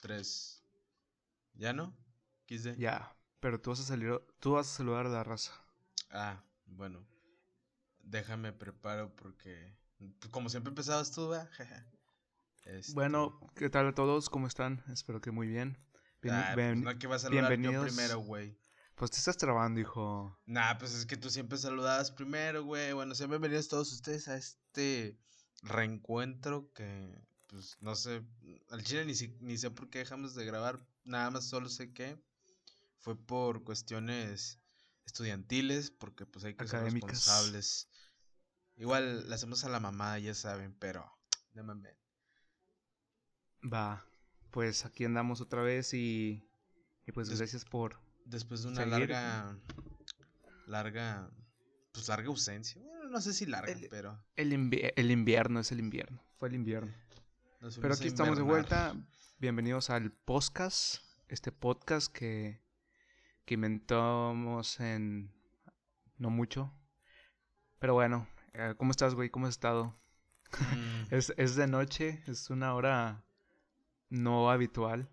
tres. ¿Ya no? XD. Ya, pero tú vas a salir, tú vas a saludar a la raza. Ah, bueno. Déjame preparo porque pues, como siempre empezabas tú, ¿verdad? Este bueno, ¿qué tal a todos? ¿Cómo están? Espero que muy bien. Bien, ah, pues no que vas a saludar yo primero, güey. Pues te estás trabando, hijo. Nah, pues es que tú siempre saludabas primero, güey. Bueno, sean bienvenidos todos ustedes a este reencuentro que, pues, no sé, al chile ni, ni sé por qué dejamos de grabar. Nada más solo sé que fue por cuestiones estudiantiles, porque pues hay que ser responsables. Igual le hacemos a la mamá, ya saben, pero de mames. Va, pues aquí andamos otra vez y, y pues gracias por... Después de una larga, larga, pues larga ausencia. Bueno, no sé si larga, pero... El, el, invierno es el invierno, fue el invierno. Pero aquí estamos de vuelta. Bienvenidos al podcast, este podcast que, que inventamos en no mucho. Pero bueno, eh, ¿cómo estás, güey? ¿Cómo has estado? Mm. es, es de noche, es una hora no habitual.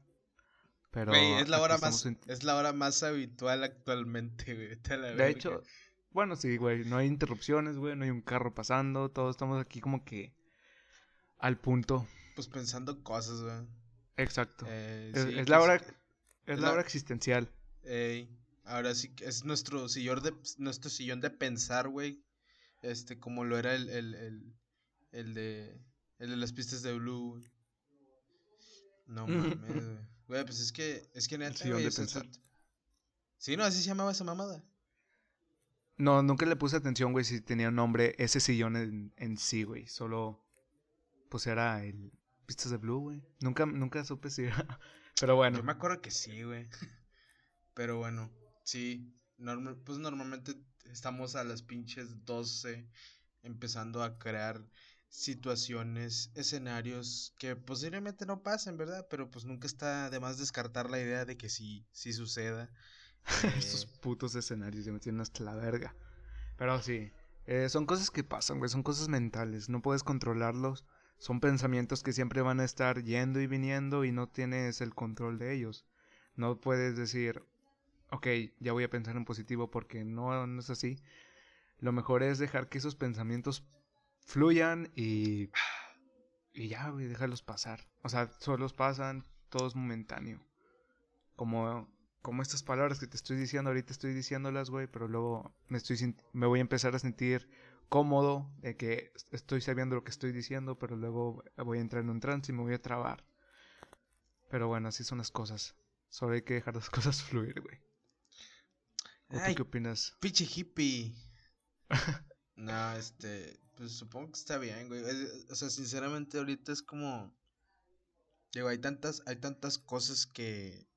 Pero es la hora más es la hora más habitual actualmente, güey. de hecho, bueno, sí, güey, no hay interrupciones, güey, no hay un carro pasando, todos estamos aquí como que al punto. Pues pensando cosas, güey. Exacto. Eh, es, la hora es, la, hora existencial. Ey, ahora sí que es nuestro sillón de nuestro sillón de pensar, güey. Este como lo era el el, el, el de el de las pistas de Blue. No mames, güey. pues es que, es que neta, güey. Sí, no, así se llamaba esa mamada. No, nunca le puse atención, güey, si tenía un nombre ese sillón en, en sí, güey. Solo, pues era el Pistas de Blue, güey. Nunca, nunca supe si era. Pero bueno. Yo me acuerdo que sí, güey. Pero bueno, sí. pues normalmente estamos a las pinches 12 empezando a crear situaciones, escenarios que posiblemente no pasen, ¿verdad? Pero pues nunca está de más descartar la idea de que sí, sí suceda. Estos eh, putos escenarios ya me tienen hasta la verga. Pero sí, eh, son cosas que pasan, güey, son cosas mentales, no puedes controlarlos. Son pensamientos que siempre van a estar yendo y viniendo y no tienes el control de ellos. No puedes decir, ok, ya voy a pensar en positivo porque no, no es así. Lo mejor es dejar que esos pensamientos fluyan y, y ya, güey, déjalos pasar. O sea, solos pasan, todo es momentáneo. Como, como estas palabras que te estoy diciendo, ahorita estoy diciéndolas, güey, pero luego me, estoy, me voy a empezar a sentir cómodo de que estoy sabiendo lo que estoy diciendo, pero luego voy a entrar en un trance y me voy a trabar. Pero bueno, así son las cosas. Solo hay que dejar las cosas fluir, güey. ¿Qué opinas? Pinche hippie. no, este. Pues supongo que está bien, güey. o sea, sinceramente ahorita es como... Digo, hay tantas, hay tantas cosas que...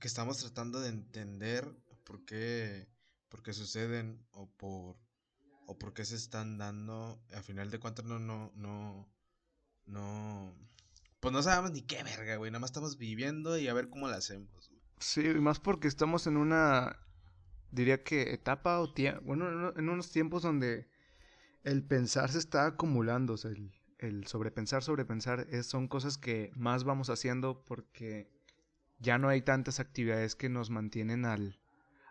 Que estamos tratando de entender por qué, por qué suceden o por... O por qué se están dando. A final de cuentas no, no, no... No... Pues no sabemos ni qué verga, güey. Nada más estamos viviendo y a ver cómo lo hacemos. Sí, y más porque estamos en una... Diría que etapa o tiempo... Bueno, en unos tiempos donde el pensar se está acumulando, o sea, el, el sobrepensar, sobrepensar, es, son cosas que más vamos haciendo porque ya no hay tantas actividades que nos mantienen al,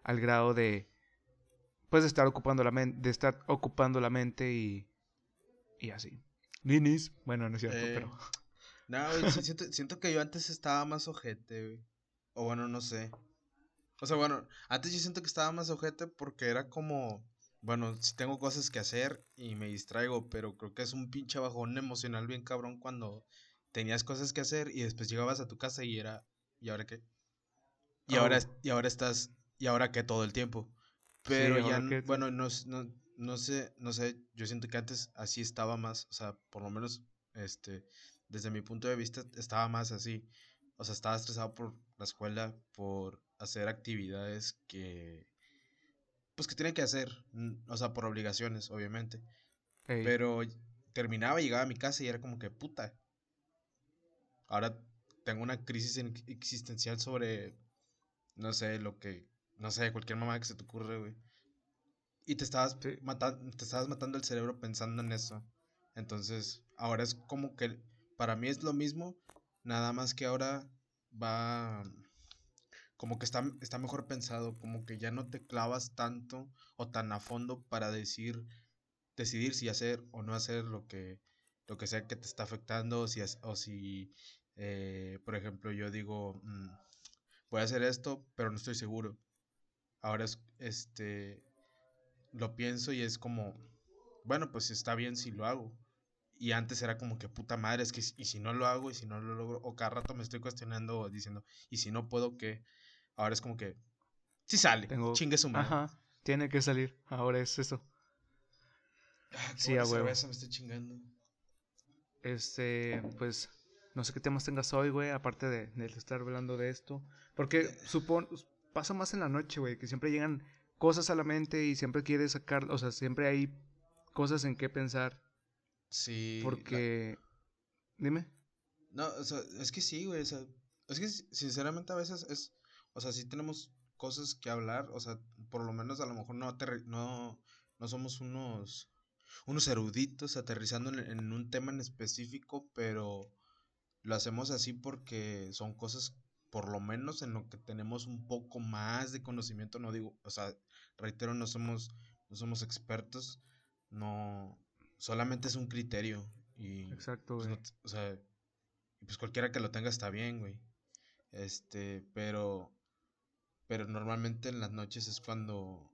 al grado de, pues, de estar ocupando la mente, de estar ocupando la mente y, y así. Ninis, bueno, no es cierto, eh, pero... No, siento, siento que yo antes estaba más ojete, güey. O bueno, no sé. O sea, bueno, antes yo siento que estaba más ojete porque era como bueno, sí tengo cosas que hacer y me distraigo, pero creo que es un pinche bajón emocional bien cabrón cuando tenías cosas que hacer y después llegabas a tu casa y era, ¿y ahora qué? Y, ahora, oh. y ahora estás, ¿y ahora qué todo el tiempo? Pero ya, bueno, no, no, no sé, no sé, yo siento que antes así estaba más, o sea, por lo menos, este, desde mi punto de vista estaba más así, o sea, estaba estresado por la escuela, por hacer actividades que pues que tiene que hacer, o sea, por obligaciones, obviamente. Pero terminaba, llegaba a mi casa y era como que puta. Ahora tengo una crisis existencial sobre, no sé, lo que, no sé, cualquier mamá que se te ocurre, güey. Y te estabas, matando, te estabas matando el cerebro pensando en eso. Entonces, ahora es como que para mí es lo mismo, Nada más que ahora va como que está, está mejor pensado, como que ya no te clavas tanto o tan a fondo para decir, decidir si hacer o no hacer lo que, lo que sea que te está afectando, o si, o si eh, por ejemplo, yo digo, mm, voy a hacer esto, pero no estoy seguro. Ahora es, este, lo pienso y es como, bueno, pues está bien si lo hago. Y antes era como que puta madre, es que y si no lo hago y si no lo logro, o cada rato me estoy cuestionando diciendo, y si no puedo, ¿qué? Ahora es como que. Sí sale. Tengo... Chingue su madre. Ajá. Tiene que salir. Ahora es eso. Ah, sí, a huevo. me estoy chingando. Este, pues. No sé qué temas tengas hoy, güey. Aparte de, de estar hablando de esto. Porque eh. Pasa más en la noche, güey. Que siempre llegan cosas a la mente y siempre quieres sacar. O sea, siempre hay cosas en qué pensar. Sí. Porque. Dime. No, o sea, es que sí, güey. O sea, es que sinceramente a veces es o sea, sí tenemos cosas que hablar, o sea, por lo menos a lo mejor no, no, no somos unos, unos eruditos aterrizando en, un tema en específico, pero lo hacemos así porque son cosas, por lo menos en lo que tenemos un poco más de conocimiento, no digo, o sea, reitero, no somos, no somos expertos, no, solamente es un criterio y... Exacto, pues, güey. o sea, pues cualquiera que lo tenga está bien, güey. Este, pero pero normalmente en las noches es cuando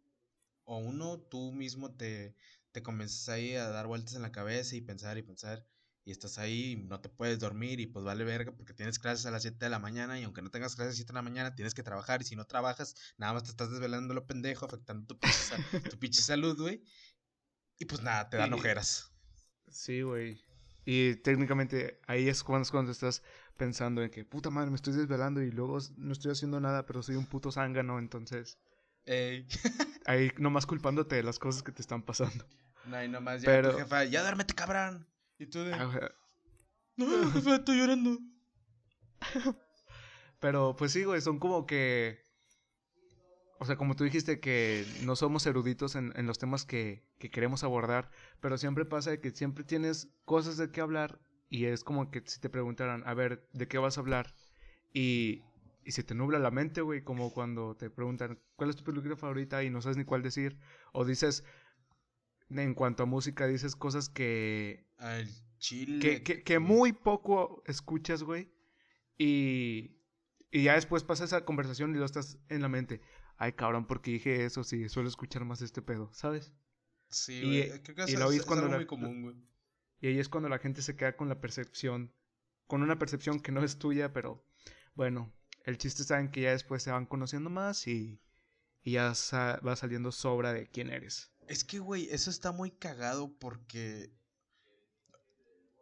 o uno tú mismo te, te comienzas ahí a dar vueltas en la cabeza y pensar y pensar y estás ahí y no te puedes dormir y pues vale verga porque tienes clases a las 7 de la mañana y aunque no tengas clases a las 7 de la mañana tienes que trabajar y si no trabajas nada más te estás desvelando lo pendejo afectando tu pinche, tu pinche salud, güey. Y pues nada, te dan ojeras. Sí, güey. Y técnicamente ahí es cuando, cuando estás pensando en que, puta madre, me estoy desvelando y luego no estoy haciendo nada, pero soy un puto zángano, entonces... Ey. ahí nomás culpándote de las cosas que te están pasando. No, y nomás ya pero... tu jefa, ya duérmete, cabrón. Y tú de... No, jefa, estoy llorando. pero, pues sí, güey, son como que... O sea, como tú dijiste que no somos eruditos en, en los temas que, que, queremos abordar, pero siempre pasa que siempre tienes cosas de qué hablar y es como que si te preguntaran, a ver, ¿de qué vas a hablar? Y, y se te nubla la mente, güey, como cuando te preguntan, ¿cuál es tu película favorita? Y no sabes ni cuál decir. O dices, en cuanto a música, dices cosas que... Al chile. Que, que, muy poco escuchas, güey. Y, y ya después pasa esa conversación y lo estás en la mente. Ay, cabrón, porque dije eso, sí, suelo escuchar más este pedo, ¿sabes? Sí. Creo que es, es, algo muy común, güey. Y ahí es cuando la gente se queda con la percepción, con una percepción que no es tuya, pero bueno, el chiste está en que ya después se van conociendo más y, y ya va saliendo sobra de quién eres. Es que, güey, eso está muy cagado porque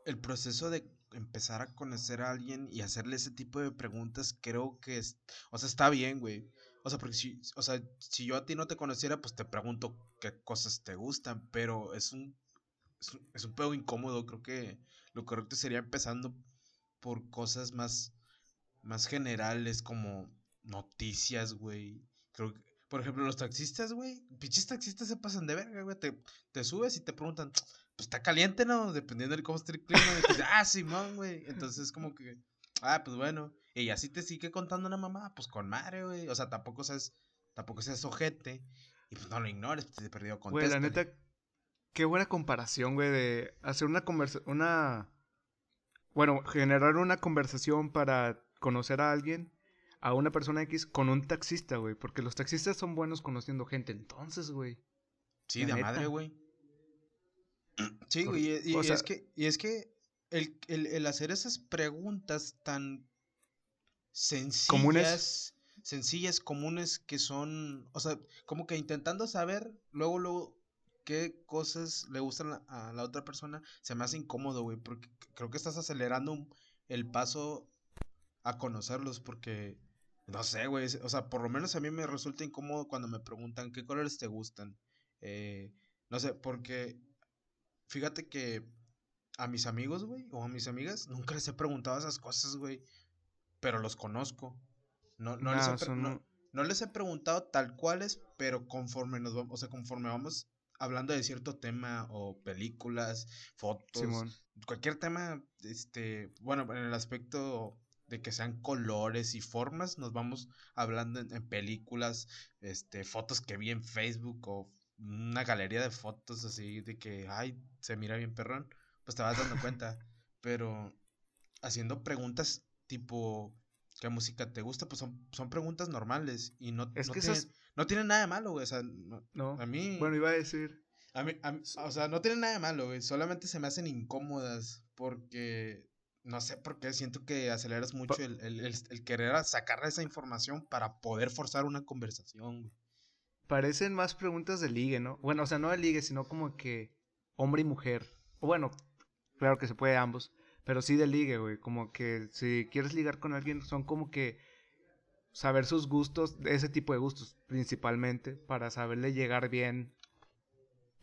el proceso de empezar a conocer a alguien y hacerle ese tipo de preguntas creo que es, o sea, está bien, güey. O sea, porque si, o sea, si yo a ti no te conociera, pues te pregunto qué cosas te gustan, pero es un es, un pedo incómodo. Creo que lo correcto sería empezando por cosas más, más generales como noticias, güey. Creo que, por ejemplo, los taxistas, güey. Pinches taxistas se pasan de verga, güey. Te, te subes y te preguntan, pues está caliente, ¿no? Dependiendo de cómo esté el clima. Y ah, Simón, güey. Entonces, como que, ah, pues bueno. Y así te sigue contando una mamá, pues con madre, güey. O sea, tampoco seas, tampoco seas ojete. Y pues no lo ignores, pues te perdió contexto. Güey, la neta, Qué buena comparación, güey, de hacer una conversación, una... Bueno, generar una conversación para conocer a alguien, a una persona X, con un taxista, güey. Porque los taxistas son buenos conociendo gente, entonces, güey. Sí, de madre, güey. Sí, güey, y, es que, y es que el, el, hacer esas preguntas tan sencillas, comunes. sencillas, comunes, que son, o sea, como que intentando saber, luego, luego, qué cosas le gustan a la otra persona, se me hace incómodo, güey, porque creo que estás acelerando el paso a conocerlos, porque, no sé, güey, o sea, por lo menos a mí me resulta incómodo cuando me preguntan qué colores te gustan. Eh, no sé, porque fíjate que a mis amigos, güey, o a mis amigas, nunca les he preguntado esas cosas, güey, pero los conozco. No, no, les he, no, les he preguntado tal cuales, pero conforme nos vamos, o sea, conforme vamos hablando de cierto tema o películas, fotos, cualquier tema, este, bueno, en el aspecto de que sean colores y formas, nos vamos hablando en, en películas, este, fotos que vi en Facebook o una galería de fotos así de que, ay, se mira bien perrón, pues te vas dando cuenta. Pero haciendo preguntas tipo, ¿qué música te gusta? Pues son, son preguntas normales y no, Es no, que tienen, esas- no tienen nada de malo, güey. O sea, no- No. a mí, Bueno, iba a decir. a mí, a mí- o sea, no tienen nada de malo, güey. Solamente se me hacen incómodas porque, no sé por qué, siento que aceleras mucho el, el, el- el querer sacar esa información para poder forzar una conversación, güey. Parecen más preguntas de ligue, ¿no? Bueno, o sea, no de ligue, sino como que hombre y mujer. O bueno, claro que se puede ambos. Pero sí de ligue, güey. Como que si quieres ligar con alguien, son como que saber sus gustos, ese tipo de gustos principalmente, para saberle llegar bien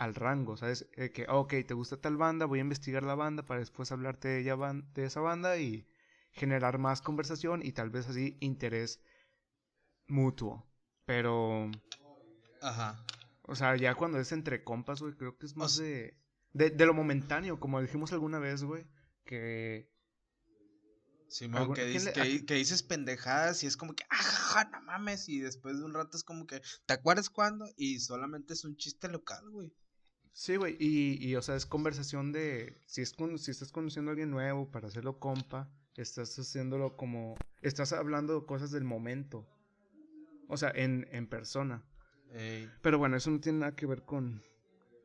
al rango, ¿sabes? Eh, que, ok, te gusta tal banda, voy a investigar la banda para después hablarte de, ella ban- de esa banda y generar más conversación y tal vez así interés mutuo. Pero Ajá. o sea, ya cuando es entre compas, güey, creo que es más sea- de, de, de lo momentáneo, como dijimos alguna vez, güey, que... Simón, Algún- que, ¿quién dices, le- que, dices pendejadas y es como que, ah, no mames, y después de un rato es como que, ¿te acuerdas cuándo? Y solamente es un chiste local, güey. Sí, güey, y, y, o sea, es conversación de... Si, es con- si estás conociendo a alguien nuevo para hacerlo compa, estás haciéndolo como... Estás hablando cosas del momento. O sea, en, en persona. Ey. Pero bueno, eso no tiene nada que ver con...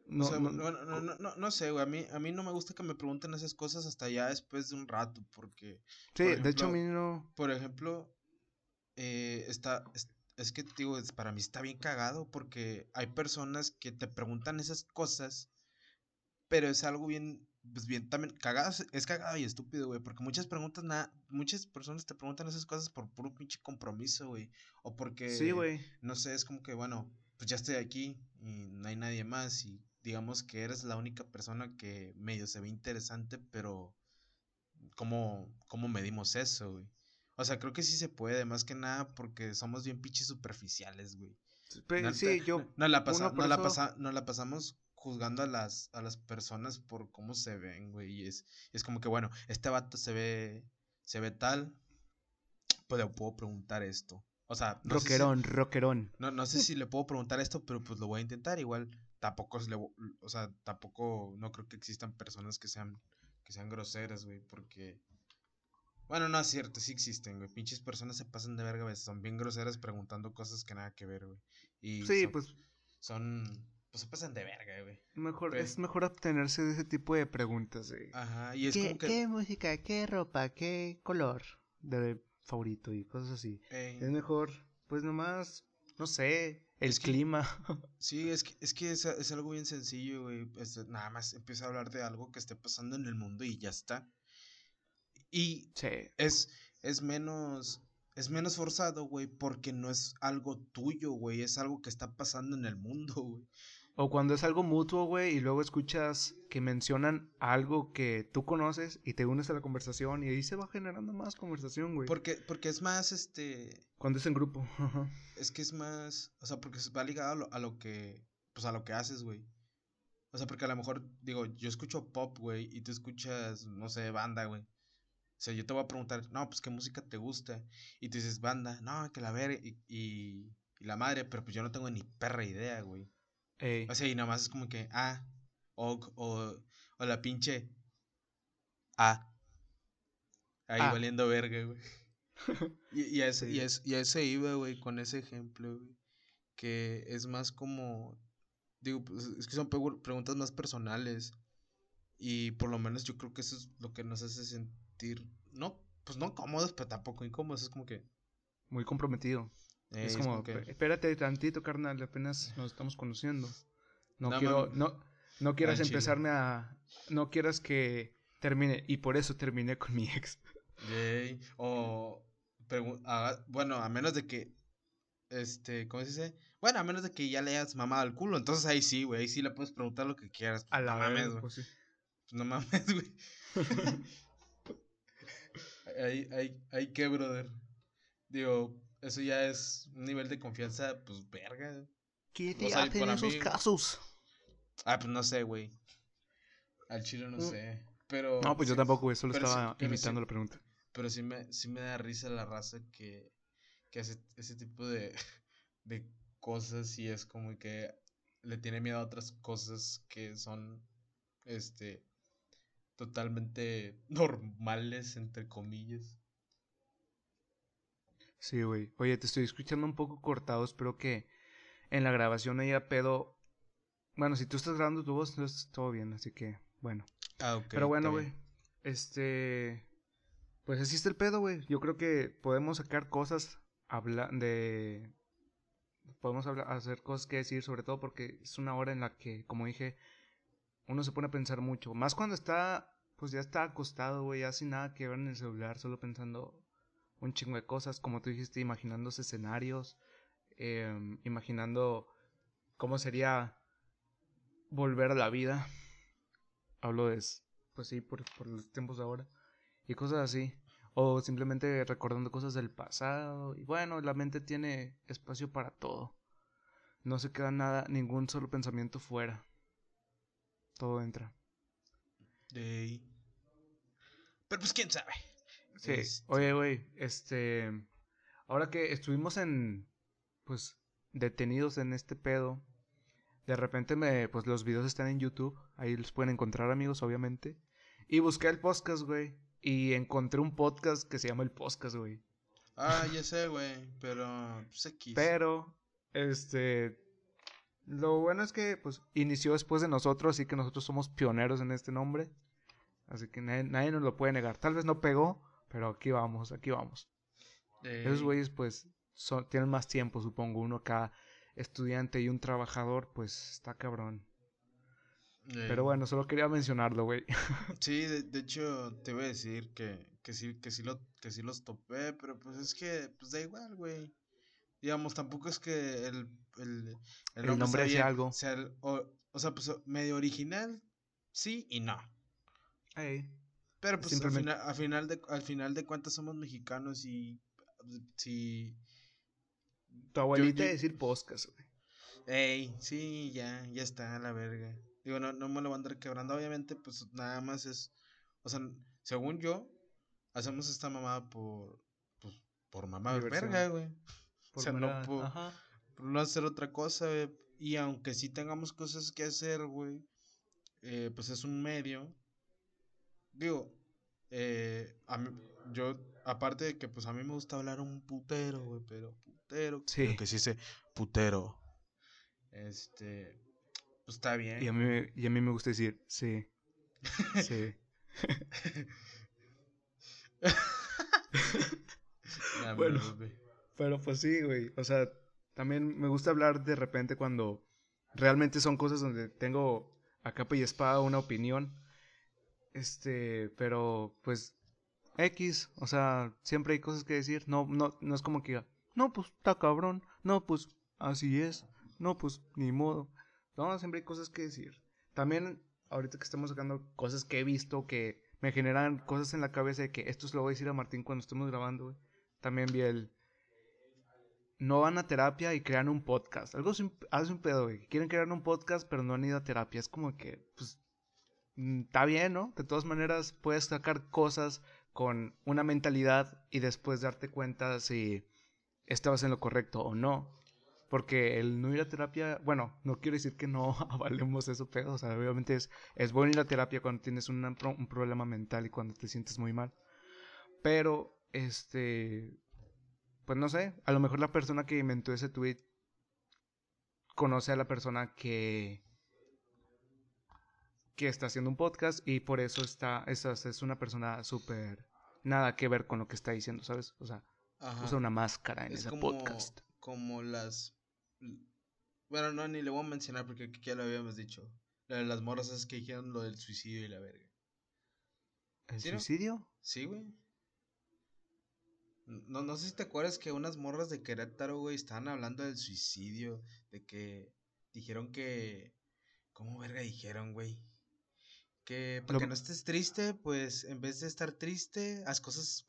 No, o sea, no- no, no, no, no, no sé, güey, a mí, a mí no me gusta que me pregunten esas cosas hasta ya después de un rato, porque, sí, por de hecho a mí no... por ejemplo, eh, está, es, es que, digo, es- para mí está bien cagado porque hay personas que te preguntan esas cosas, pero es algo bien, pues bien, también cagado, es- es cagado y estúpido, güey, porque muchas preguntas, nada, muchas personas te preguntan esas cosas por puro pinche compromiso, güey, o porque, Sí, güey. no sé, es como que, bueno, pues ya estoy aquí y no hay nadie más y digamos que eres la única persona que medio se ve interesante, pero ¿cómo, cómo medimos eso, güey? O sea, creo que sí se puede, más que nada porque somos bien pinches superficiales, güey. Pe- Neta, sí, yo... no- la, pasa- nos la pasa- pasamos juzgando a las, a las personas por cómo se ven, güey. Y es, es como que, bueno, este vato se ve, se ve tal, pues le puedo preguntar esto. O sea, no sé si- Rockerón, rockerón. no, no sé si le puedo preguntar esto, pero pues lo voy a intentar. Igual tampoco le, o sea, tampoco no creo que existan personas que sean que sean groseras, güey, porque bueno, no es cierto, sí existen, güey. Pinches personas se pasan de verga, veces son bien groseras preguntando cosas que nada que ver, güey. Y Sí, son, pues son pues se pasan de verga, güey. mejor, es mejor abstenerse de ese tipo de preguntas, güey. Ajá, y es ¿Qué, como que qué música, qué ropa, qué color de favorito y cosas así? eh, Es mejor, pues nomás, no sé, el Es que- clima. Sí, es que, es que es, es algo bien sencillo, güey. este, nada más empieza a hablar de algo que esté pasando en el mundo y ya está. Y sí. es, es menos, es menos forzado, güey, porque no es algo tuyo, güey, es algo que está pasando en el mundo, güey. O cuando es algo mutuo, güey, y luego escuchas que mencionan algo que tú conoces y te unes a la conversación y ahí se va generando más conversación, güey. Porque, porque es más, este, Cuando es en grupo. es que es más, o sea, porque va ligado a lo, a lo que, pues a lo que haces, güey. O sea, porque a lo mejor, digo, yo escucho pop, güey, y tú escuchas, no sé, banda, güey. O sea, yo te voy a preguntar, no, pues qué música te gusta. Y tú dices, banda, no, que la ver y, y, y la madre, pero pues yo no tengo ni perra idea, güey. Ey. O sea, y nada más es como que, ah, o, o, o la pinche, ah. Ahí Ah. valiendo verga, güey. Y, y, a ese, y, a ese- y a ese iba, güey, con ese ejemplo, güey. Que es más como, digo, pues, es que son preguntas más personales. Y por lo menos yo creo que eso es lo que nos hace sentir, no, pues no cómodos, pero tampoco incómodos. Es como que, Muy comprometido. eh, es como, que, "Pe- espérate tantito, carnal, apenas nos estamos conociendo. No, No, quiero, no, no quieras chile. empezarme a, no quieras que termine, y por eso terminé con mi ex. Yay. O, bueno, a menos de que, este, ¿cómo se dice? Bueno, a menos de que ya le hayas mamado al culo. Entonces ahí sí, güey, ahí sí le puedes preguntar lo que quieras. A la no mames, güey. pues sí. No mames, güey. ahí, ahí, ahí qué, brother. Digo, eso ya es un nivel de confianza, pues, verga. ¿Qué te hacen en esos casos? Ah, pues no sé, güey. Al chile no Mm. sé. Pero. No, pues yo tampoco, güey, solo sí- estaba sí- imitando la pregunta. pero sí me, sí me da risa la raza que, que hace ese tipo de, de cosas y es como que le tiene miedo a otras cosas que son, este, totalmente normales, entre comillas. Sí, güey. Oye, te estoy escuchando un poco cortado. Espero que en la grabación haya pedo. Bueno, si tú estás grabando tu voz, entonces todo bien. Así que, bueno. Ah, ok. Pero bueno, güey. Este. Pues así está el pedo, güey. Yo creo que podemos sacar cosas. Habla de. Podemos hablar, hacer cosas que decir, sobre todo porque es una hora en la que, como dije, uno se pone a pensar mucho. Más cuando está. Pues ya está acostado, güey, ya sin nada que ver en el celular, solo pensando un chingo de cosas, como tú dijiste, imaginándose escenarios, em, imaginando cómo sería volver a la vida. Hablo de, pues sí, por, por los tiempos de ahora. Y cosas así. O simplemente recordando cosas del pasado. Y bueno, la mente tiene espacio para todo. No se queda nada, ningún solo pensamiento fuera. Todo entra. Pero pues quién sabe. Sí. Este Oye, güey, este. Ahora que estuvimos en. Pues. Detenidos en este pedo. De repente me. Pues los videos están en YouTube. Ahí los pueden encontrar, amigos, obviamente. Y busqué el podcast, güey. Y encontré un podcast que se llama El Podcast, güey. Ah, ya sé, güey. Pero. Pues Pero. Este. Lo bueno es que, pues, inició después de nosotros, así que nosotros somos pioneros en este nombre. Así que nadie, nadie nos lo puede negar. Tal vez no pegó, pero aquí vamos, aquí vamos. Esos güeyes, pues, son, tienen más tiempo, supongo. Uno acá, estudiante y un trabajador, pues, está cabrón. Pero bueno, solo quería mencionarlo, güey. Sí, de, hecho, te voy a decir que, que, sí, que, sí lo, que sí los topé, pero pues es que, pues da igual, güey. Digamos, tampoco es que el, el, el nombre, sea, algo. o, o, sea, pues medio original, sí y no. Pero pues al final, final, de, al final de cuentas somos mexicanos y si... Tu abuelita decir podcast, güey. Ey, sí, ya, ya está, a la verga. Digo, no, no me lo voy a andar quebrando. Obviamente, pues nada más es. O sea, según yo, hacemos esta mamada por. Pues, por mamá de verga, güey. O sea, no por, por, no hacer otra cosa, güey. Y aunque sí tengamos cosas que hacer, güey, eh, pues es un medio digo, eh, a mí, yo, aparte de que pues a mí me gusta hablar un putero, güey, pero putero, sí. que sí dice putero, este, pues está bien. Y a mí, y a mí me gusta decir, sí, sí. bueno, pero pues sí, güey, o sea, también me gusta hablar de repente cuando realmente son cosas donde tengo a capa y espada una opinión este, pero pues X, o sea, siempre hay cosas que decir. No, no, no es como que no, pues está cabrón, no, pues así es, no, pues ni modo. No, siempre hay cosas que decir. También, ahorita que estamos sacando cosas que he visto que me generan cosas en la cabeza de que esto se lo voy a decir a Martín cuando estemos grabando, También vi el. No van a terapia y crean un podcast. Algo hace un pedo, güey. Quieren crear un podcast, pero no han ido a terapia. Es como que, pues, Mm, está bien, ¿no? De todas maneras, puedes sacar cosas con una mentalidad y después darte cuenta si estabas en lo correcto o no. Porque el no ir a terapia, bueno, no quiero decir que no avalemos eso, pero, o sea, obviamente es, es bueno ir a terapia cuando tienes un, un problema mental y cuando te sientes muy mal. Pero, este, pues no sé, a lo mejor la persona que inventó ese tweet conoce a la persona que que está haciendo un podcast y por eso está, es, es una persona súper nada que ver con lo que está diciendo, ¿sabes? O sea, usa una máscara en ese podcast. Como las... Bueno, no, ni le voy a mencionar porque ya lo habíamos dicho. Las morras es que dijeron lo del suicidio y la verga. ¿El suicidio? Sí, güey. No, no sé si te acuerdas que unas morras de Querétaro, güey, estaban hablando del suicidio, de que dijeron que... ¿Cómo verga dijeron, güey? Que para que no estés triste, pues en vez de estar triste, haz cosas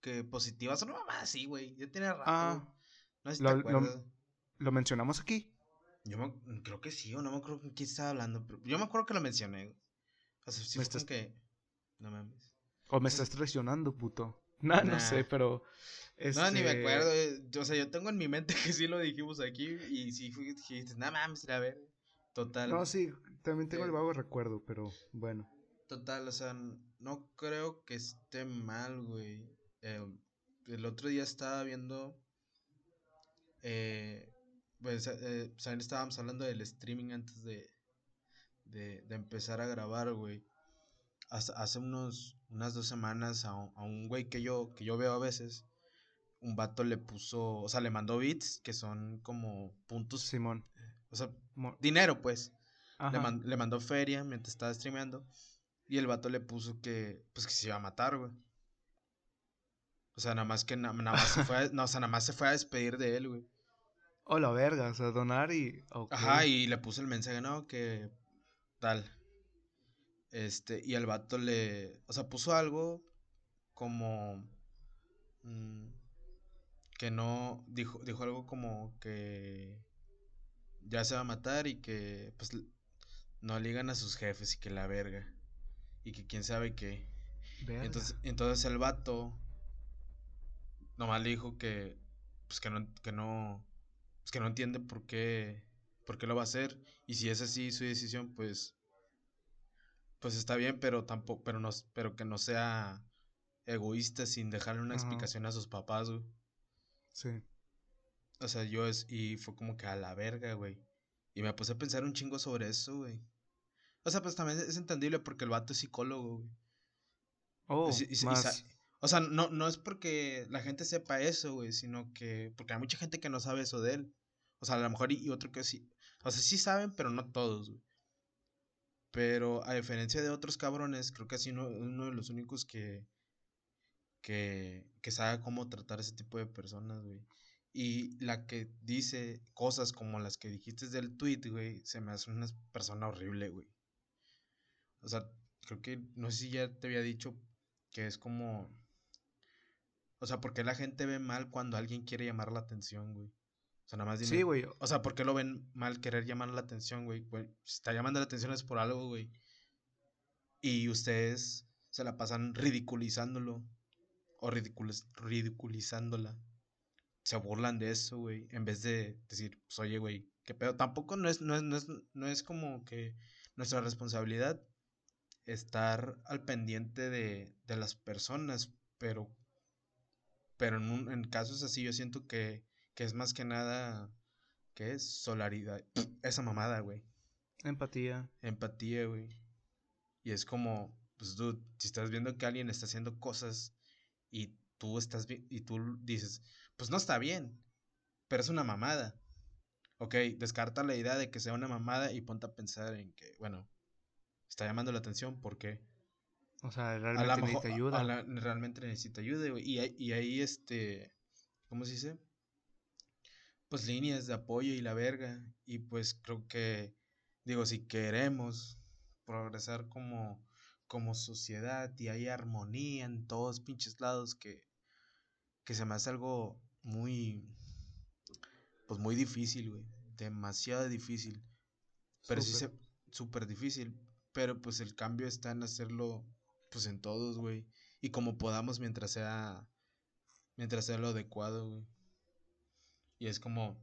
que positivas. No, mamá, sí, güey. Ya tiene rato. Ah, no sé si lo, te lo, mencionamos aquí? Yo creo que sí, o no me acuerdo con quién estaba hablando. Pero yo me acuerdo que lo mencioné. O sea, sí, que. No mames. O me estás traicionando, puto. No, no sé, pero. No, ni me este acuerdo. Eh, o sea, yo tengo en mi mente que sí lo dijimos aquí. Y sí dijiste, nada mames, a ver. Total. No, sí, también tengo el vago recuerdo, pero bueno. Total, o sea, no creo que esté mal, güey. Eh, el otro día estaba viendo. Eh, pues, eh, pues estábamos hablando del streaming antes de, de, empezar a grabar, güey. Hace, hace, unos, unas dos semanas a un, güey que yo, que yo veo a veces, un vato le puso, o sea, le mandó bits, que son como puntos. Simón. O sea, dinero, pues. Le, le, mandó feria mientras estaba streameando. Y el vato le puso que, pues, que se iba a matar, güey. O sea, nada más que nada más se fue a, no, o sea, nada más se fue a despedir de él, güey. O la verga, o sea, donar y. Ajá, y le puso el mensaje, no, que tal. Este, y el vato le. O sea, puso algo como. Mm, que no. Dijo, dijo algo como que. Ya se va a matar y que. Pues no ligan a sus jefes y que la verga. Y que quién sabe qué. Entonces, entonces el vato. Nomás le dijo que. Pues que no. Que no pues, que no entiende por qué, por qué lo va a hacer. Y si es así su decisión, pues, pues está bien, pero tampoco, pero no, pero que no sea egoísta sin dejarle una explicación a sus papás, güey. Sí. O sea, yo es, y fue como que a la verga, güey. Y me puse a pensar un chingo sobre eso, güey. O sea, pues también es entendible porque el vato es psicólogo, güey. Oh, más. O sea, no, no es porque la gente sepa eso, güey, sino que porque hay mucha gente que no sabe eso de él. O sea, a lo mejor y, otro que sí. O sea, sí saben, pero no todos, güey. Pero a diferencia de otros cabrones, creo que así uno, uno de los únicos que, que, que sabe cómo tratar ese tipo de personas, güey. Y la que dice cosas como las que dijiste del tweet, güey, se me hace una persona horrible, güey. O sea, creo que, no sé si ya te había dicho que es como o sea, ¿por qué la gente ve mal cuando alguien quiere llamar la atención, güey? O sea, nada más dime. Sí, güey. O sea, ¿por qué lo ven mal querer llamar la atención, güey? si está llamando la atención es por algo, güey. Y ustedes se la pasan ridiculizándolo. O ridiculizándola. Se burlan de eso, güey. En vez de decir, pues oye, güey, qué pedo. Tampoco no es, no es, no es, no es como que nuestra responsabilidad estar al pendiente de, de las personas. Pero pero en, en casos así yo siento que, que es más que nada, ¿qué es? Solaridad. Esa mamada, güey. Empatía. Empatía, güey. Y es como, pues, dude, si estás viendo que alguien está haciendo cosas y tú estás y tú dices, pues no está bien, pero es una mamada. Ok, descarta la idea de que sea una mamada y ponte a pensar en que, bueno, está llamando la atención, ¿por qué? O sea, realmente necesita ayuda. realmente necesita ayuda, güey. Y, y ahí, este, ¿cómo se dice? Pues líneas de apoyo y la verga. Y pues creo que, digo, si queremos progresar como, como sociedad y hay armonía en todos pinches lados, que, que se me hace algo muy, pues muy difícil, güey. Demasiado difícil. Pero sí se, súper difícil. Pero pues el cambio está en hacerlo pues en todos, güey. Y como podamos mientras sea, mientras sea lo adecuado, güey. Y es como,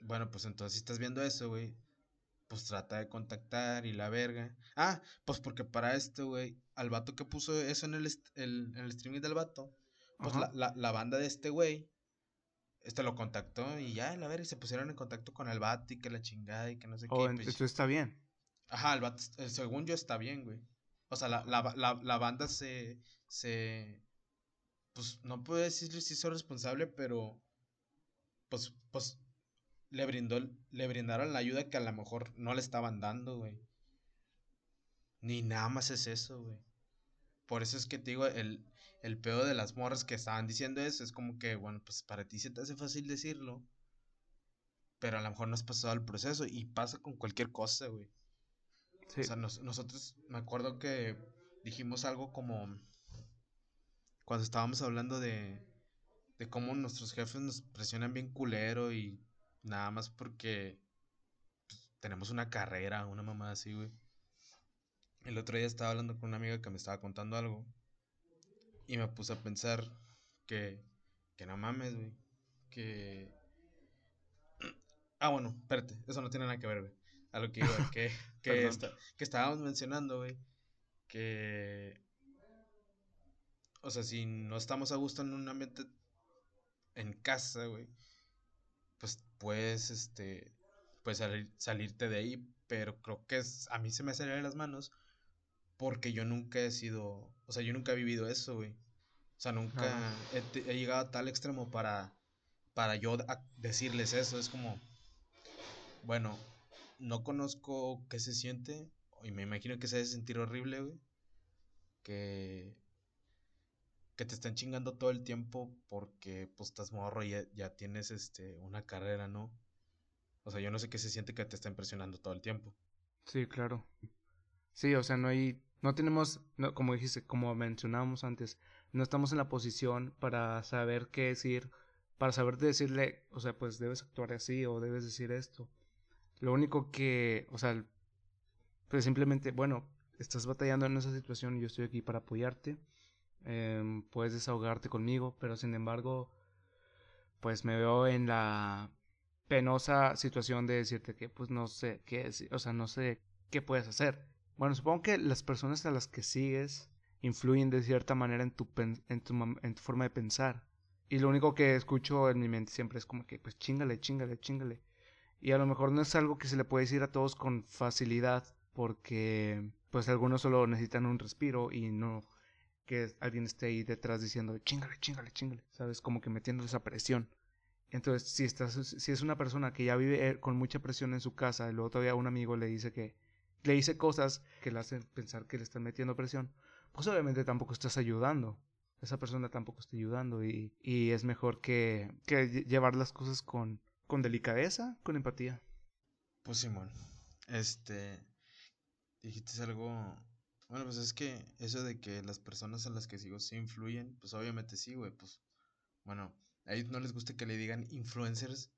bueno, pues entonces si estás viendo eso, güey, pues trata de contactar y la verga. Ah, pues porque para esto, güey, al vato que puso eso en el, el, el streaming del vato, pues la, la, la, banda de este güey, este lo contactó y ya, la verga, se pusieron en contacto con el vato y que la chingada y que no sé oh, qué. Pues, está bien. Ajá, el vato, eh, según yo está bien, güey. O sea, la, la, la, banda se, se. Pues no puedo decirle si hizo responsable, pero. Pues, pues. Le brindó. Le brindaron la ayuda que a lo mejor no le estaban dando, güey. Ni nada más es eso, güey. Por eso es que te digo, el, el pedo de las morras que estaban diciendo eso es como que, bueno, pues para ti se te hace fácil decirlo. Pero a lo mejor no has pasado el proceso y pasa con cualquier cosa, güey. O sea, nosotros, me acuerdo que dijimos algo como cuando estábamos hablando de, de cómo nuestros jefes nos presionan bien culero y nada más porque pues, tenemos una carrera, una mamá así, güey. El otro día estaba hablando con una amiga que me estaba contando algo Y me puse a pensar que, que no mames, güey. Que... Ah, bueno, espérate, eso no tiene nada que ver, güey. A lo que iba, que, que, que estábamos mencionando, güey. Que... O sea, si no estamos a gusto en un ambiente en casa, güey, pues puedes, este, pues salirte de ahí, pero creo que es, a mí se me salen las manos porque yo nunca he sido, o sea, yo nunca he vivido eso, güey. O sea, nunca he, llegado a tal extremo para, para yo decirles eso. Es como, bueno, no conozco qué se siente y me imagino que se debe sentir horrible, güey. Que, que te están chingando todo el tiempo porque pues estás morro y ya, tienes este una carrera, ¿no? O sea, yo no sé qué se siente que te está impresionando todo el tiempo. Sí, claro. Sí, o sea, no hay, no tenemos, no, como dijiste, como mencionábamos antes, no estamos en la posición para saber qué decir, para saber decirle, o sea, pues debes actuar así o debes decir esto. Lo único que, o sea, pues simplemente, bueno, estás batallando en esa situación y yo estoy aquí para apoyarte Em, puedes desahogarte conmigo, pero sin embargo, pues me veo en la penosa situación de decirte que pues no sé qué, o sea, no sé qué puedes hacer. Bueno, supongo que las personas a las que sigues influyen de cierta manera en tu, en tu, en tu forma de pensar. Y lo único que escucho en mi mente siempre es como que, pues chingale, chingale, chingale. Y a lo mejor no es algo que se le puede decir a todos con facilidad, porque pues algunos solo necesitan un respiro y no que alguien esté ahí detrás diciendo, chingale, chingale, chingale, ¿sabes? Como que metiendo esa presión. Entonces, si, estás, si es una persona que ya vive eh, con mucha presión en su casa, y luego todavía un amigo le dice que le dice cosas que le hacen pensar que le están metiendo presión, pues obviamente tampoco estás ayudando. Esa persona tampoco está ayudando y, y es mejor que, que llevar las cosas con, con delicadeza, con empatía. Pues Simón, este, dijiste algo bueno, pues es que eso de que las personas a las que sigo sí influyen, pues obviamente sí, güey, pues bueno, a ellos no les gusta que le digan influencers,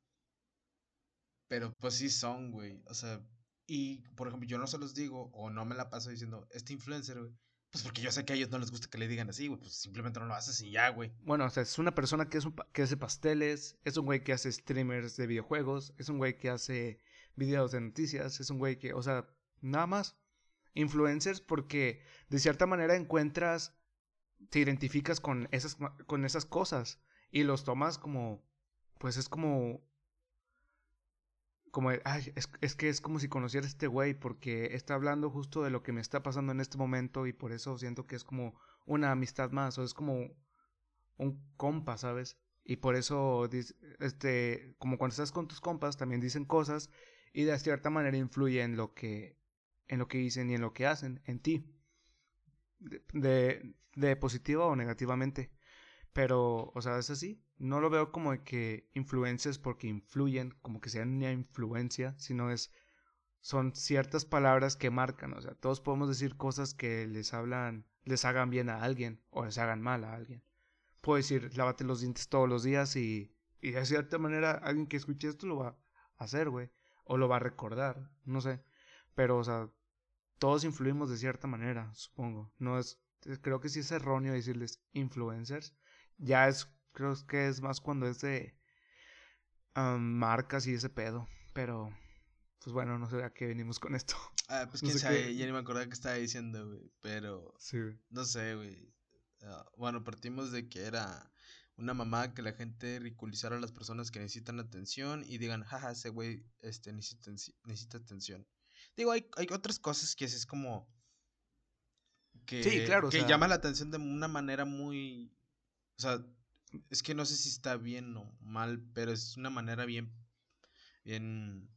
pero pues sí son, güey, o sea, y por ejemplo, yo no se los digo o no me la paso diciendo, este influencer, güey, pues porque yo sé que a ellos no les gusta que le digan así, güey, pues simplemente no lo haces y ya, güey. Bueno, o sea, es una persona que, es que hace pasteles, es un güey que hace streamers de videojuegos, es un güey que hace videos de noticias, es un güey que, o sea, nada más influencers porque de cierta manera encuentras, te identificas con esas, con esas cosas y los tomas como, pues es como, como, ay, es, es que es como si conociera a este güey porque está hablando justo de lo que me está pasando en este momento y por eso siento que es como una amistad más o es como un compa, ¿sabes? Y por eso, este, como cuando estás con tus compas, también dicen cosas y de cierta manera influye en lo que en lo que dicen y en lo que hacen, en ti, de, de positiva o negativamente. Pero, o sea, es así. No lo veo como que influencias porque influyen, como que sean una influencia, sino es son ciertas palabras que marcan, o sea, todos podemos decir cosas que les hablan, les hagan bien a alguien o les hagan mal a alguien. Puedo decir, lávate los dientes todos los días y, y de cierta manera alguien que escuche esto lo va a hacer, güey, o lo va a recordar, no sé. Pero, o sea, todos influimos de cierta manera, supongo. No es, creo que sí es erróneo decirles influencers. Ya es, creo que es más cuando es de marcas y ese pedo. Pero, pues bueno, no sé a qué venimos con esto. Ah, pues quién sabe, ya ni me acordaba que estaba diciendo, güey. Pero, sí. no sé, güey. Ah, bueno, partimos de que era una mamá que la gente ridiculizara a las personas que necesitan atención y digan, jaja, ese güey este, necesita, necesita atención. Digo, hay, hay otras cosas que es, como. Que, sí, claro. Que llama la atención de una manera muy. O sea, es que no sé si está bien o mal, pero es una manera bien. Bien.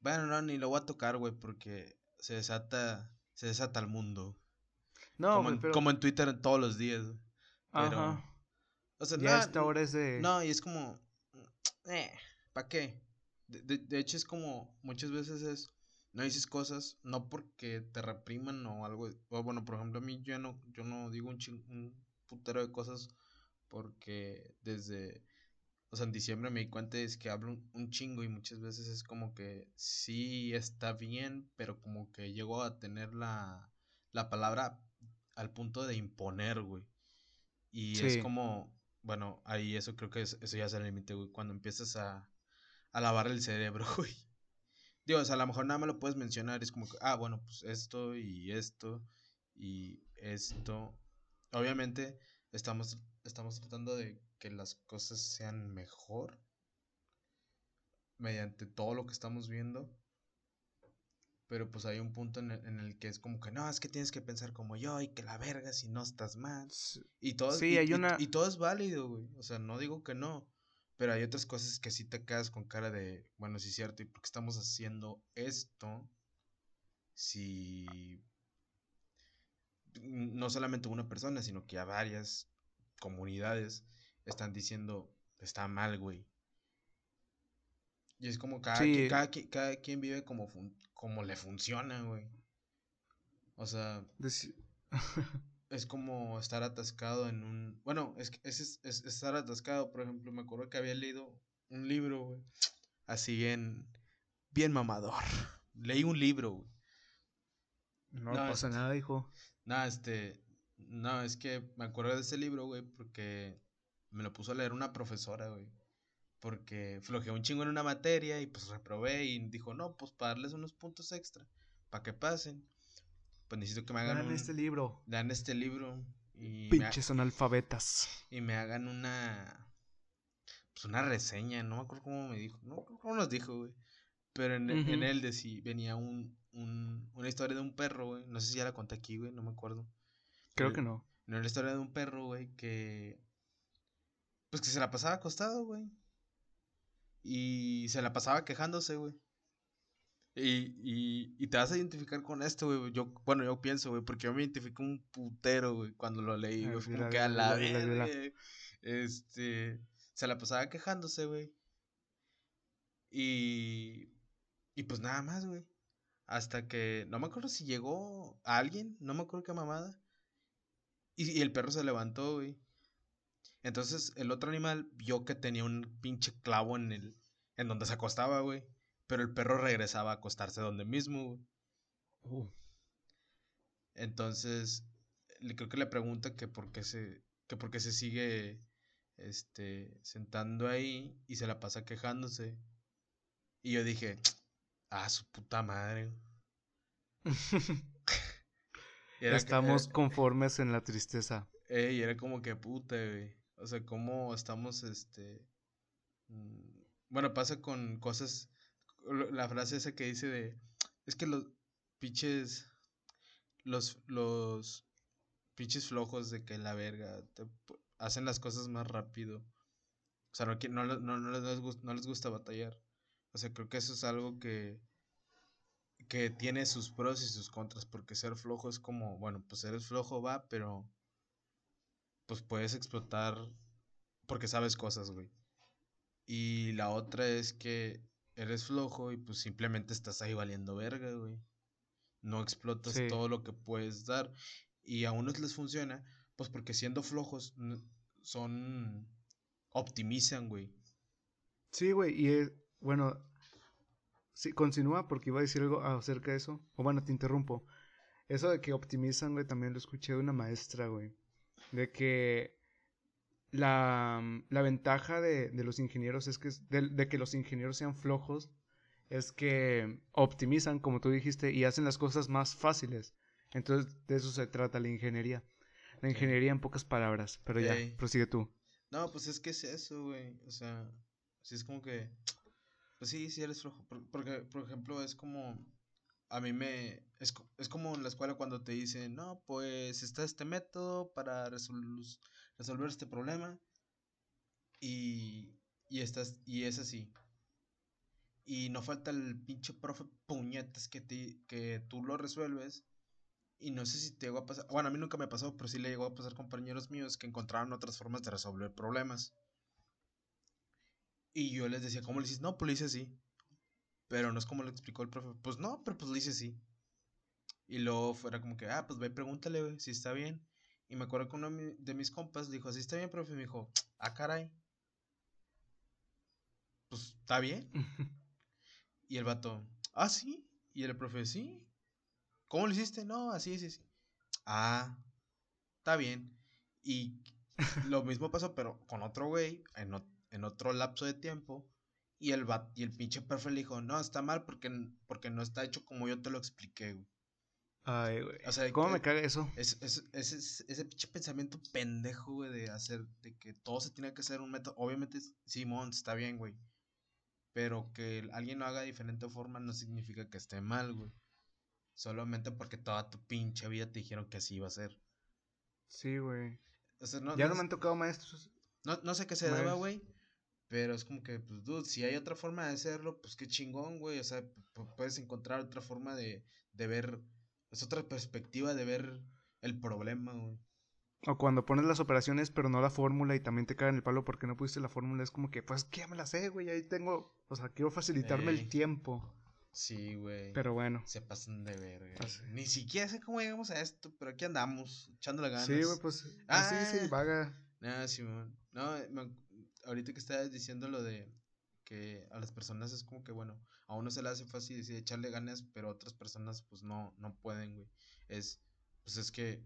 Bueno, no, ni lo voy a tocar, güey, porque se desata. Se desata el mundo. No, como, en, como en Twitter todos los días. Pero. Ajá. O sea, ya esta hora es de. No, y es como. Eh, ¿para qué? De, de, hecho, es como. Muchas veces es no dices cosas, no porque te repriman o algo. O bueno, por ejemplo, a mí yo no, yo no digo un, un putero de cosas porque desde, o sea, en diciembre me di cuenta es que hablo un, chingo y muchas veces es como que sí está bien, pero como que llego a tener la, la palabra al punto de imponer, güey. Y es como, bueno, ahí eso creo que eso ya es el límite, güey. Cuando empiezas a, a lavar el cerebro, güey. Digo, o sea, a lo mejor nada más lo puedes mencionar. Es como que, ah, bueno, pues esto y esto y esto. Obviamente, estamos, estamos tratando de que las cosas sean mejor mediante todo lo que estamos viendo. Pero pues hay un punto en el, que es como que no, es que tienes que pensar como yo y que la verga si no estás mal. Y todo, sí, hay una... y, todo es válido, güey. O sea, no digo que no. Pero hay otras cosas que sí te quedas con cara de, bueno, sí es cierto, ¿y por qué estamos haciendo esto? Si no solamente una persona, sino que a varias comunidades están diciendo, está mal, güey. Y es como cada, cada, quien vive como, como le funciona, güey. O sea, es como estar atascado en un... Bueno, es, es, es, estar atascado, por ejemplo, me acuerdo que había leído un libro, güey. Así en... Bien mamador. Leí un libro, güey. No, pasa nada, hijo. No, este... No, es que me acuerdo de ese libro, güey, porque me lo puso a leer una profesora, güey porque flojeé un chingo en una materia y pues reprobé y dijo, no, pues para darles unos puntos extra, para que pasen, pues necesito que me hagan... Dan este libro. Dan este libro. Y Pinches analfabetas. Y me hagan una... Pues una reseña, no me acuerdo cómo me dijo, no cómo nos dijo, güey. Pero en, en él de venía un, un, una historia de un perro, güey. No sé si ya la conté aquí, güey, no me acuerdo. Creo que no. No, la historia de un perro, güey, que... Pues que se la pasaba acostado, güey. Y se la pasaba quejándose, güey. Y, y, y, te vas a identificar con esto, güey. Yo, bueno, yo pienso, güey, porque yo me identifico un putero, güey, cuando lo leí. Güey, como que a la vez, Este. Se la pasaba quejándose, güey. Y. Y pues nada más, güey. Hasta que. No me acuerdo si llegó a alguien. No me acuerdo qué mamada. Y, y el perro se levantó, güey. Entonces el otro animal vio que tenía un pinche clavo en el en donde se acostaba, güey. Pero el perro regresaba a acostarse donde mismo. Uh. Entonces, le creo que le pregunta que por qué se que por qué se sigue este sentando ahí y se la pasa quejándose. Y yo dije, "Ah, su puta madre." Estamos conformes en la tristeza. y era como que puta, güey. O sea, cómo estamos, este... Mm, bueno, pasa con cosas... La frase esa que dice de... Es que los pinches... Los, los pinches flojos de que la verga hacen las cosas más rápido. O sea, no, no, no, no, les gusta, no les gusta batallar. O sea, creo que eso es algo que, que tiene sus pros y sus contras, porque ser flojo es como, bueno, pues eres flojo va, pero pues puedes explotar porque sabes cosas, güey. Y la otra es que eres flojo y pues simplemente estás ahí valiendo verga, güey. No explotas todo lo que puedes dar. Y a unos les funciona, pues porque siendo flojos son... optimizan, güey. Sí, güey, y es, bueno, sí, continúa porque iba a decir algo acerca de eso. O bueno, te interrumpo. Eso de que optimizan, güey, también lo escuché de una maestra, güey de que la, la ventaja de, de, los ingenieros es que, de, de, que los ingenieros sean flojos, es que optimizan, como tú dijiste, y hacen las cosas más fáciles. Entonces, de eso se trata la ingeniería. La ingeniería en pocas palabras, pero ya, prosigue tú. No, pues es que es eso, güey. O sea, si es como que. Pues sí, sí eres flojo. Porque, por ejemplo, es como a mí me... Es, es, como en la escuela cuando te dicen, no, pues está este método para resolver este problema y, y, estás, y es así. Y no falta el pinche profe puñetas que, que tú lo resuelves. Y no sé si te llegó a pasar. Bueno, a mí nunca me pasó, pero sí le llegó a pasar compañeros míos que encontraron otras formas de resolver problemas. Y yo les decía, ¿cómo le dices? No, pues lo hice así. Pero no es como lo explicó el profe. Pues no, pero pues lo hice así. Y luego fuera como que, ah, pues ve, pregúntale, si está bien. Y me acuerdo que uno de mis compas dijo, ¿así está bien, profe? Y me dijo, ah, caray. Pues, ¿está bien? y el vato, ah, sí. Y el profe, sí. ¿Cómo lo hiciste? No, así, así, así. Ah, está bien. Y, lo mismo pasó, pero con otro güey, en, en otro lapso de tiempo. Y el, y el pinche perfil le dijo, no, está mal porque, porque no está hecho como yo te lo expliqué, güey. Ay, güey. O sea, ¿Cómo me caga eso? Es, es, es, ese pinche pensamiento pendejo, güey, de hacer, de que todo se tiene que hacer un método. Obviamente, Simón, está bien, güey. Pero que alguien lo haga de diferente forma no significa que esté mal, güey. Solamente porque toda tu pinche vida te dijeron que así iba a ser. Sí, güey. ya no, me han tocado maestros. No, no sé qué se deba, güey. Pero es como que, pues, dude, si hay otra forma de hacerlo, pues qué chingón, güey. O sea, puedes encontrar otra forma de, de ver es otra perspectiva de ver el problema, güey. O cuando pones las operaciones, pero no la fórmula y también te caen el palo porque no pusiste la fórmula, es como que, pues, ya me la sé, güey, ahí tengo, o sea, quiero facilitarme el tiempo. Sí, güey. Pero bueno. Se pasan de verga. Ni siquiera sé cómo llegamos a esto, pero aquí andamos, echándole ganas. Sí, güey, pues, así sí, ah. vaga. Nada, Simón. No, ahorita que estabas diciendo lo de que a las personas es como que, bueno, a uno se le hace fácil decir echarle ganas, pero otras personas pues no, no pueden, güey. Es, pues es que,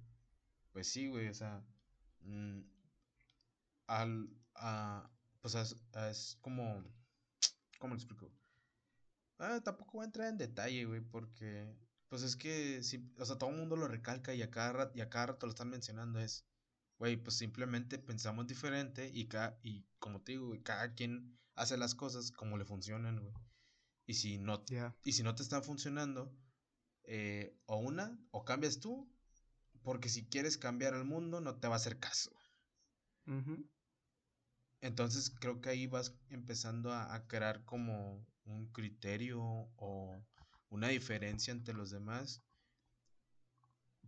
pues sí, güey, o sea, mm, al, a, pues es, como, ¿cómo lo explico? Ah, tampoco voy a entrar en detalle, güey, porque, pues es que, sí, o sea, todo el mundo lo recalca y a cada, y a cada rato lo están mencionando, es, güey, pues simplemente pensamos diferente y, cada, y como te digo, güey, cada quien hace las cosas como le funcionan, güey. Y si no, y si no te están funcionando, eh, o una, o cambias tú, porque si quieres cambiar al mundo, no te va a hacer caso. Entonces creo que ahí vas empezando a, a, crear como un criterio o una diferencia entre los demás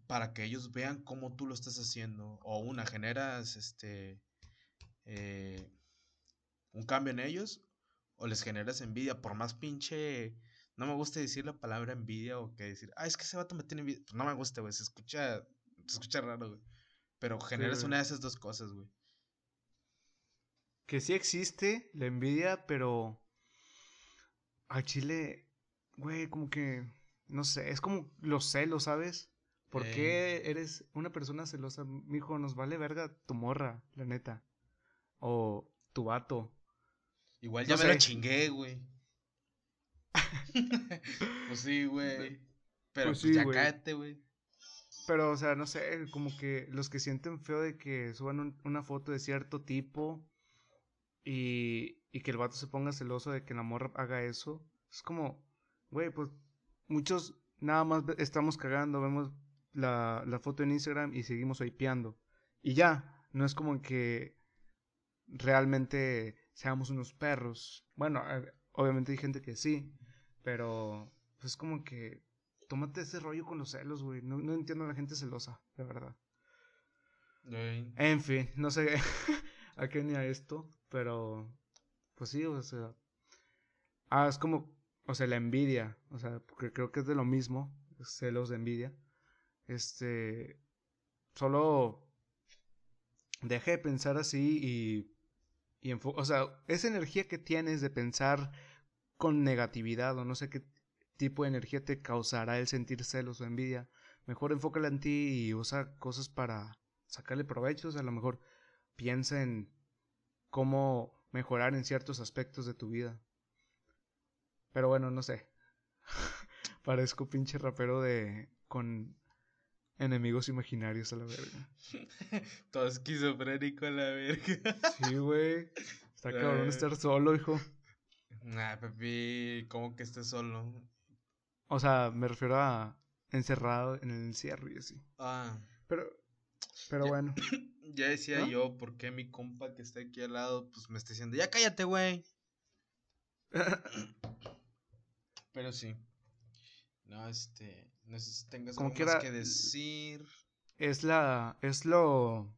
para que ellos vean cómo tú lo estás haciendo. O una, generas este eh, un cambio en ellos o les generas envidia, por más pinche... No me gusta decir la palabra envidia o que decir, ah, es que ese vato me tiene envidia. Pues no me gusta, güey, se escucha, se escucha raro, güey. Pero generas una de esas dos cosas, güey. Que sí existe la envidia, pero a Chile, güey, como que, no sé, es como los celos, ¿sabes? ¿Por qué eres una persona celosa? Mijo, nos vale verga tu morra, la neta. O tu vato. Igual ya me lo chingué, güey. pues sí, güey. Pero pues, pues ya cáete, güey. Pero, o sea, no sé, como que los que sienten feo de que suban una foto de cierto tipo y, y que el vato se ponga celoso de que la morra haga eso, es como, güey, pues muchos nada más estamos cagando, vemos la, la foto en Instagram y seguimos hypeando. Y ya, no es como que realmente seamos unos perros. Bueno, obviamente hay gente que sí, pero pues es como que tómate ese rollo con los celos, güey. No, entiendo a la gente celosa, de verdad. En fin, no sé a qué ni a esto, pero pues sí, o sea. Ah, es como, o sea, la envidia, o sea, porque creo que es de lo mismo, celos de envidia. Este, solo deje de pensar así y y o sea, esa energía que tienes de pensar con negatividad o no sé qué tipo de energía te causará el sentir celos o envidia, mejor enfócala en ti y usa cosas para sacarle provecho. O sea, a lo mejor piensa en cómo mejorar en ciertos aspectos de tu vida. Pero bueno, no sé. Parezco pinche rapero de con Enemigos imaginarios a la verga. Todo esquizofrénico a la verga. Sí, güey. Está cabrón estar solo, hijo. Nah, papi, ¿cómo que estés solo? O sea, me refiero a encerrado en el encierro y así. Ah. Pero, pero bueno. Ya decía yo, ¿por qué mi compa que está aquí al lado, pues me está diciendo, ya cállate, güey? pero sí. No, este. No sé si tengas algo más que decir. Es la. Es lo.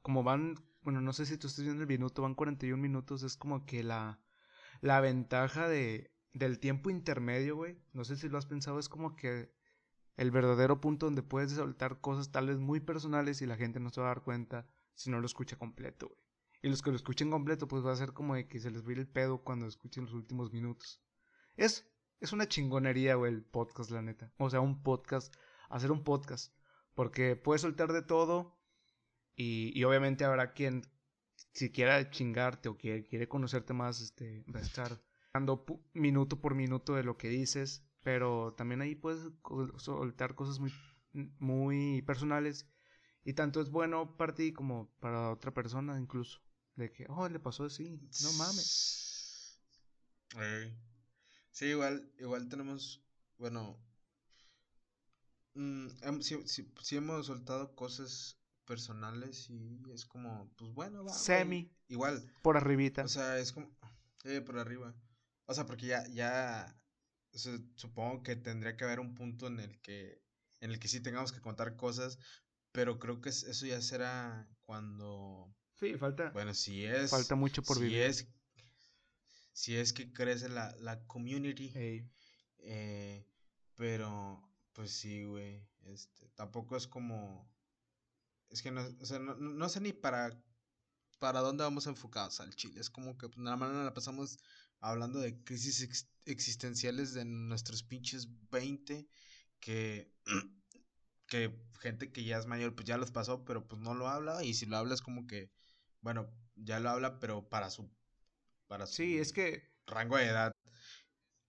Como van. Bueno, no sé si tú estás viendo el minuto, van 41 minutos. Es como que la. La ventaja de. Del tiempo intermedio, güey. No sé si lo has pensado. Es como que. El verdadero punto donde puedes soltar cosas tal vez muy personales y la gente no se va a dar cuenta si no lo escucha completo, güey. Y los que lo escuchen completo, pues va a ser como de que se les vire el pedo cuando escuchen los últimos minutos. Es es una chingonería, güey, el podcast, la neta. O sea, un podcast, hacer un podcast. Porque puedes soltar de todo Y, y obviamente habrá quien, si quiera chingarte o quiere, quiere conocerte más, este, va a estar dando minuto por minuto de lo que dices. Pero también ahí puedes soltar cosas muy, muy personales. Y tanto es bueno para ti como para otra persona incluso. De que, oh, le pasó así. No mames. Sí, igual, igual tenemos, bueno, mm, hem- sí, sí- sí hemos soltado cosas personales y es como, pues bueno, va, güey. Semi. Igual, Por arribita. o sea, es como, eh, por arriba. O sea, porque ya, ya, o sea, supongo que tendría que haber un punto en el que, en el que sí tengamos que contar cosas, pero creo que es- eso ya será cuando, sí, falta, bueno, si es, falta mucho por si vivir. es, si es que crece la, la community, eh, pero, pues sí, güey, este, tampoco es como, es que no, o sea, no, no- sé ni para, para dónde vamos enfocados al Chile, es como que pues, nada más nos la pasamos hablando de crisis ex- existenciales de nuestros pinches 20, que, que gente que ya es mayor, pues ya los pasó, pero pues no lo habla, y si lo habla es como que, bueno, ya lo habla, pero para su, para su Sí, es que rango de edad,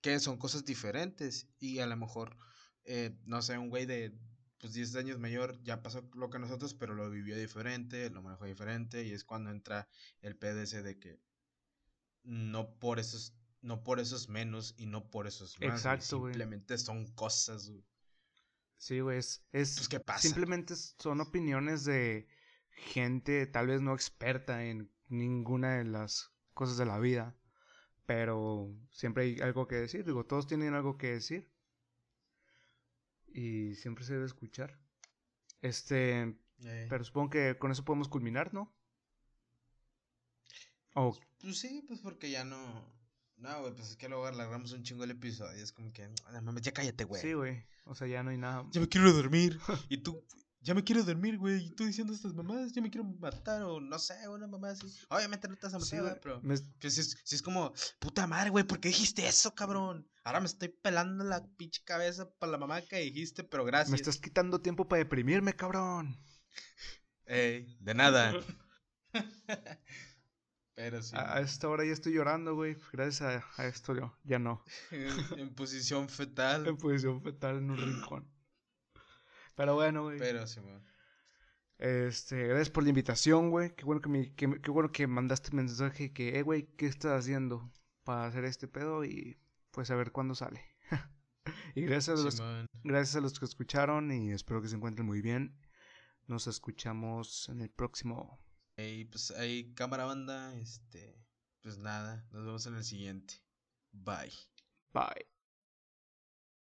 que son cosas diferentes y a lo mejor, eh, no sé, un güey de pues 10 años mayor ya pasó lo que nosotros, pero lo vivió diferente, lo manejó diferente y es cuando entra el PDS de que no por eso es, no por eso es menos y no por eso es más, Exacto, güey. simplemente son cosas, güey. Sí, güey, es, es- Pues, ¿qué pasa? simplemente son opiniones de gente tal vez no experta en ninguna de las cosas de la vida, pero siempre hay algo que decir, digo, todos tienen algo que decir y siempre se debe escuchar. Este, Eh, pero supongo que con eso podemos culminar, ¿no? O Pues sí, pues porque ya no... No, güey, pues es que luego alargamos un chingo el episodio y es como que, "Ah, mames, ya cállate, güey. sí, güey, o sea, ya no hay nada. Ya me quiero dormir. Y tú, ya me quiero dormir, güey. Y tú diciendo estas mamadas, ya me quiero matar o no sé, una mamá así. Obviamente no te matar, Sí, pero... me- Pues si es, si es como, puta madre, güey, ¿por qué dijiste eso, cabrón? Ahora me estoy pelando la pinche cabeza para la mamá que dijiste, pero gracias. me estás quitando tiempo para deprimirme, cabrón. Ey, de nada. pero sí, A, a esta hora ya estoy llorando, güey. Gracias a, a esto yo ya no. en, en posición fetal. En posición fetal en un rincón. Pero bueno, güey. Pero sí, güey. Este, gracias por la invitación, güey. Qué bueno que, me, que qué bueno que mandaste mensaje que, eh, güey, ¿qué estás haciendo para hacer este pedo? Y pues a ver cuándo sale. y gracias a, los, Simón. gracias a los que escucharon y espero que se encuentren muy bien. Nos escuchamos en el próximo. Ey, pues ahí, cámara banda, este, pues nada, nos vemos en el siguiente. Bye. Bye.